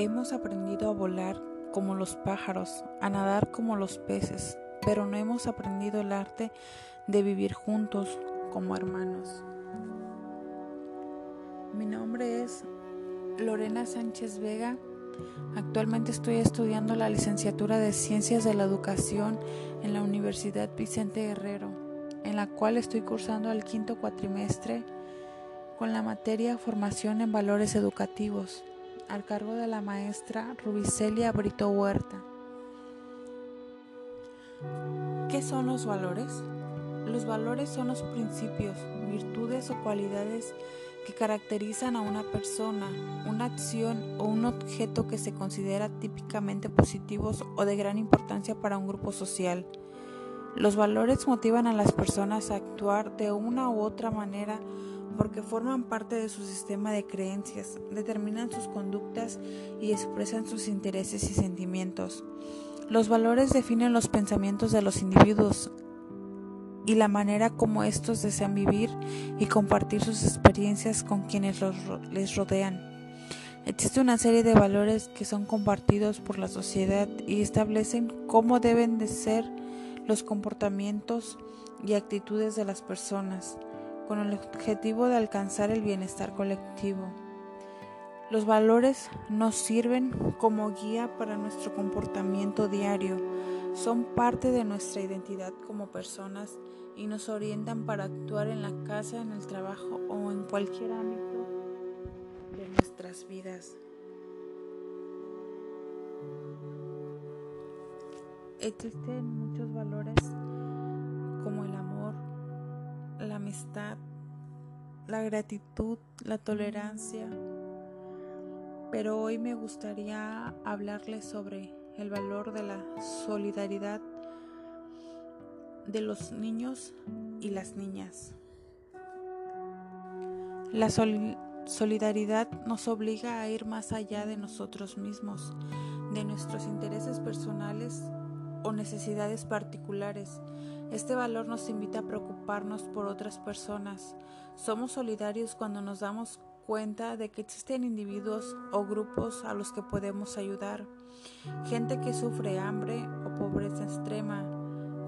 Hemos aprendido a volar como los pájaros, a nadar como los peces, pero no hemos aprendido el arte de vivir juntos como hermanos. Mi nombre es Lorena Sánchez Vega. Actualmente estoy estudiando la licenciatura de Ciencias de la Educación en la Universidad Vicente Guerrero, en la cual estoy cursando el quinto cuatrimestre con la materia Formación en Valores Educativos al cargo de la maestra Rubicelia Brito Huerta. ¿Qué son los valores? Los valores son los principios, virtudes o cualidades que caracterizan a una persona, una acción o un objeto que se considera típicamente positivos o de gran importancia para un grupo social. Los valores motivan a las personas a actuar de una u otra manera porque forman parte de su sistema de creencias, determinan sus conductas y expresan sus intereses y sentimientos. Los valores definen los pensamientos de los individuos y la manera como estos desean vivir y compartir sus experiencias con quienes los, les rodean. Existe una serie de valores que son compartidos por la sociedad y establecen cómo deben de ser los comportamientos y actitudes de las personas con el objetivo de alcanzar el bienestar colectivo. Los valores nos sirven como guía para nuestro comportamiento diario, son parte de nuestra identidad como personas y nos orientan para actuar en la casa, en el trabajo o en cualquier ámbito de nuestras vidas. Existen muchos valores como el amor, la amistad, la gratitud, la tolerancia. Pero hoy me gustaría hablarles sobre el valor de la solidaridad de los niños y las niñas. La solidaridad nos obliga a ir más allá de nosotros mismos, de nuestros intereses personales o necesidades particulares este valor nos invita a preocuparnos por otras personas. Somos solidarios cuando nos damos cuenta de que existen individuos o grupos a los que podemos ayudar. Gente que sufre hambre o pobreza extrema,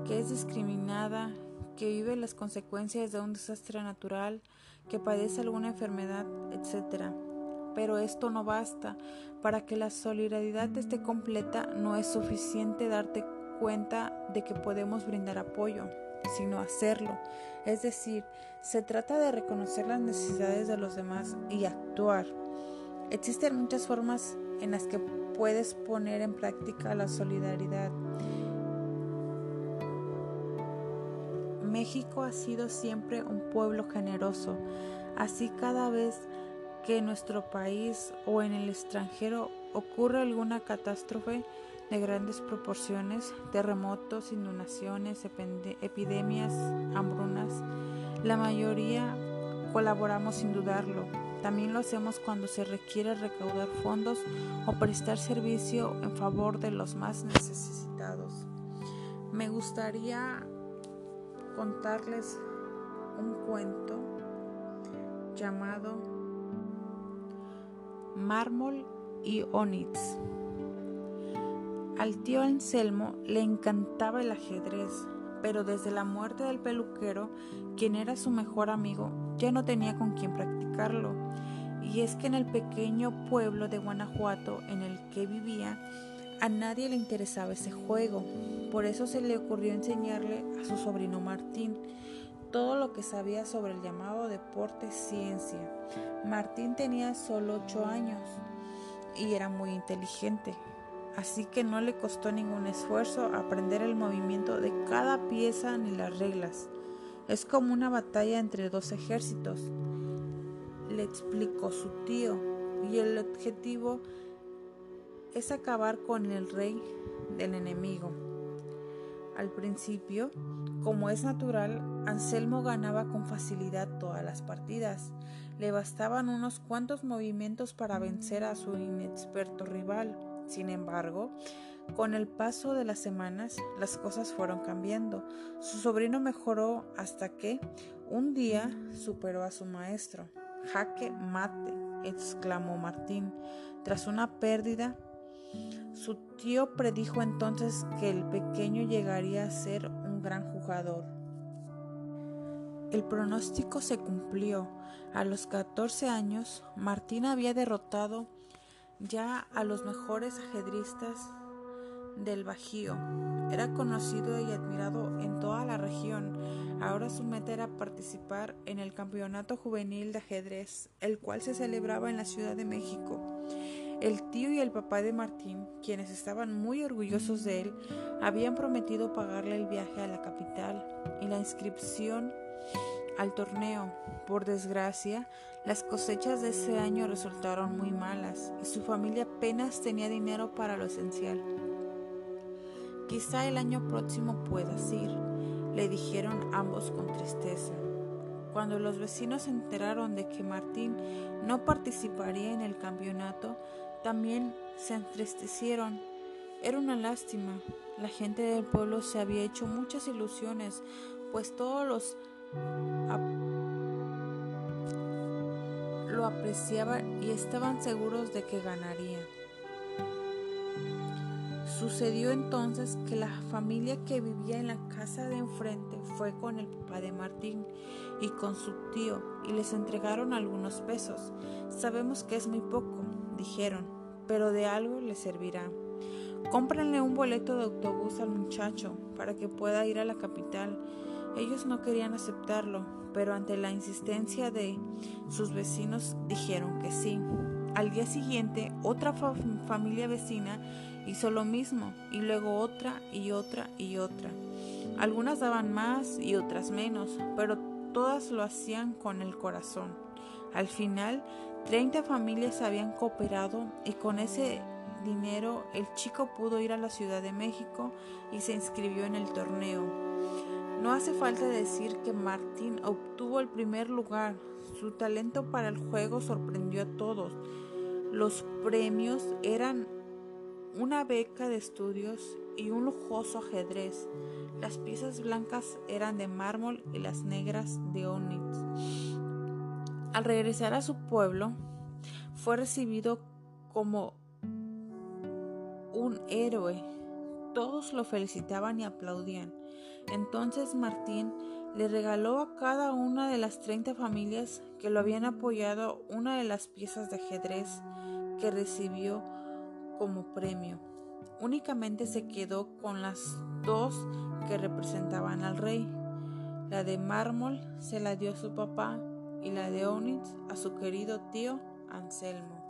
que es discriminada, que vive las consecuencias de un desastre natural, que padece alguna enfermedad, etc. Pero esto no basta. Para que la solidaridad esté completa no es suficiente darte cuenta de que podemos brindar apoyo, sino hacerlo. Es decir, se trata de reconocer las necesidades de los demás y actuar. Existen muchas formas en las que puedes poner en práctica la solidaridad. México ha sido siempre un pueblo generoso, así cada vez que en nuestro país o en el extranjero ocurre alguna catástrofe, de grandes proporciones, terremotos, inundaciones, epidemias, hambrunas. La mayoría colaboramos sin dudarlo. También lo hacemos cuando se requiere recaudar fondos o prestar servicio en favor de los más necesitados. Me gustaría contarles un cuento llamado Mármol y Onix. Al tío Anselmo le encantaba el ajedrez, pero desde la muerte del peluquero, quien era su mejor amigo, ya no tenía con quien practicarlo. Y es que en el pequeño pueblo de Guanajuato en el que vivía, a nadie le interesaba ese juego. Por eso se le ocurrió enseñarle a su sobrino Martín todo lo que sabía sobre el llamado deporte ciencia. Martín tenía solo ocho años y era muy inteligente, así que no le costó ningún esfuerzo aprender el movimiento de cada pieza ni las reglas. Es como una batalla entre dos ejércitos, le explicó su tío, y el objetivo es acabar con el rey del enemigo. Al principio, como es natural, Anselmo ganaba con facilidad todas las partidas. Le bastaban unos cuantos movimientos para vencer a su inexperto rival. Sin embargo, con el paso de las semanas, las cosas fueron cambiando. Su sobrino mejoró hasta que un día superó a su maestro. Jaque mate. exclamó Martín. Tras una pérdida, su tío predijo entonces que el pequeño llegaría a ser un gran jugador. El pronóstico se cumplió. A los 14 años, Martín había derrotado ya a los mejores ajedristas del Bajío. Era conocido y admirado en toda la región. Ahora su meta era participar en el Campeonato Juvenil de Ajedrez, el cual se celebraba en la Ciudad de México. El tío y el papá de Martín, quienes estaban muy orgullosos de él, habían prometido pagarle el viaje a la capital y la inscripción al torneo. Por desgracia, las cosechas de ese año resultaron muy malas y su familia apenas tenía dinero para lo esencial. Quizá el año próximo puedas ir, le dijeron ambos con tristeza. Cuando los vecinos se enteraron de que Martín no participaría en el campeonato, también se entristecieron. Era una lástima. La gente del pueblo se había hecho muchas ilusiones, pues todos los lo apreciaban y estaban seguros de que ganaría. Sucedió entonces que la familia que vivía en la casa de enfrente fue con el papá de Martín y con su tío y les entregaron algunos pesos. Sabemos que es muy poco, dijeron, pero de algo le servirá. Cómprenle un boleto de autobús al muchacho para que pueda ir a la capital. Ellos no querían aceptarlo, pero ante la insistencia de sus vecinos dijeron que sí. Al día siguiente, otra familia vecina hizo lo mismo y luego otra y otra y otra. Algunas daban más y otras menos, pero todas lo hacían con el corazón. Al final, 30 familias habían cooperado y con ese dinero el chico pudo ir a la Ciudad de México y se inscribió en el torneo. No hace falta decir que Martín obtuvo el primer lugar. Su talento para el juego sorprendió a todos. Los premios eran una beca de estudios y un lujoso ajedrez. Las piezas blancas eran de mármol y las negras de onix. Al regresar a su pueblo, fue recibido como un héroe. Todos lo felicitaban y aplaudían. Entonces Martín le regaló a cada una de las 30 familias que lo habían apoyado una de las piezas de ajedrez que recibió como premio. Únicamente se quedó con las dos que representaban al rey. La de mármol se la dio a su papá y la de ónix a su querido tío Anselmo.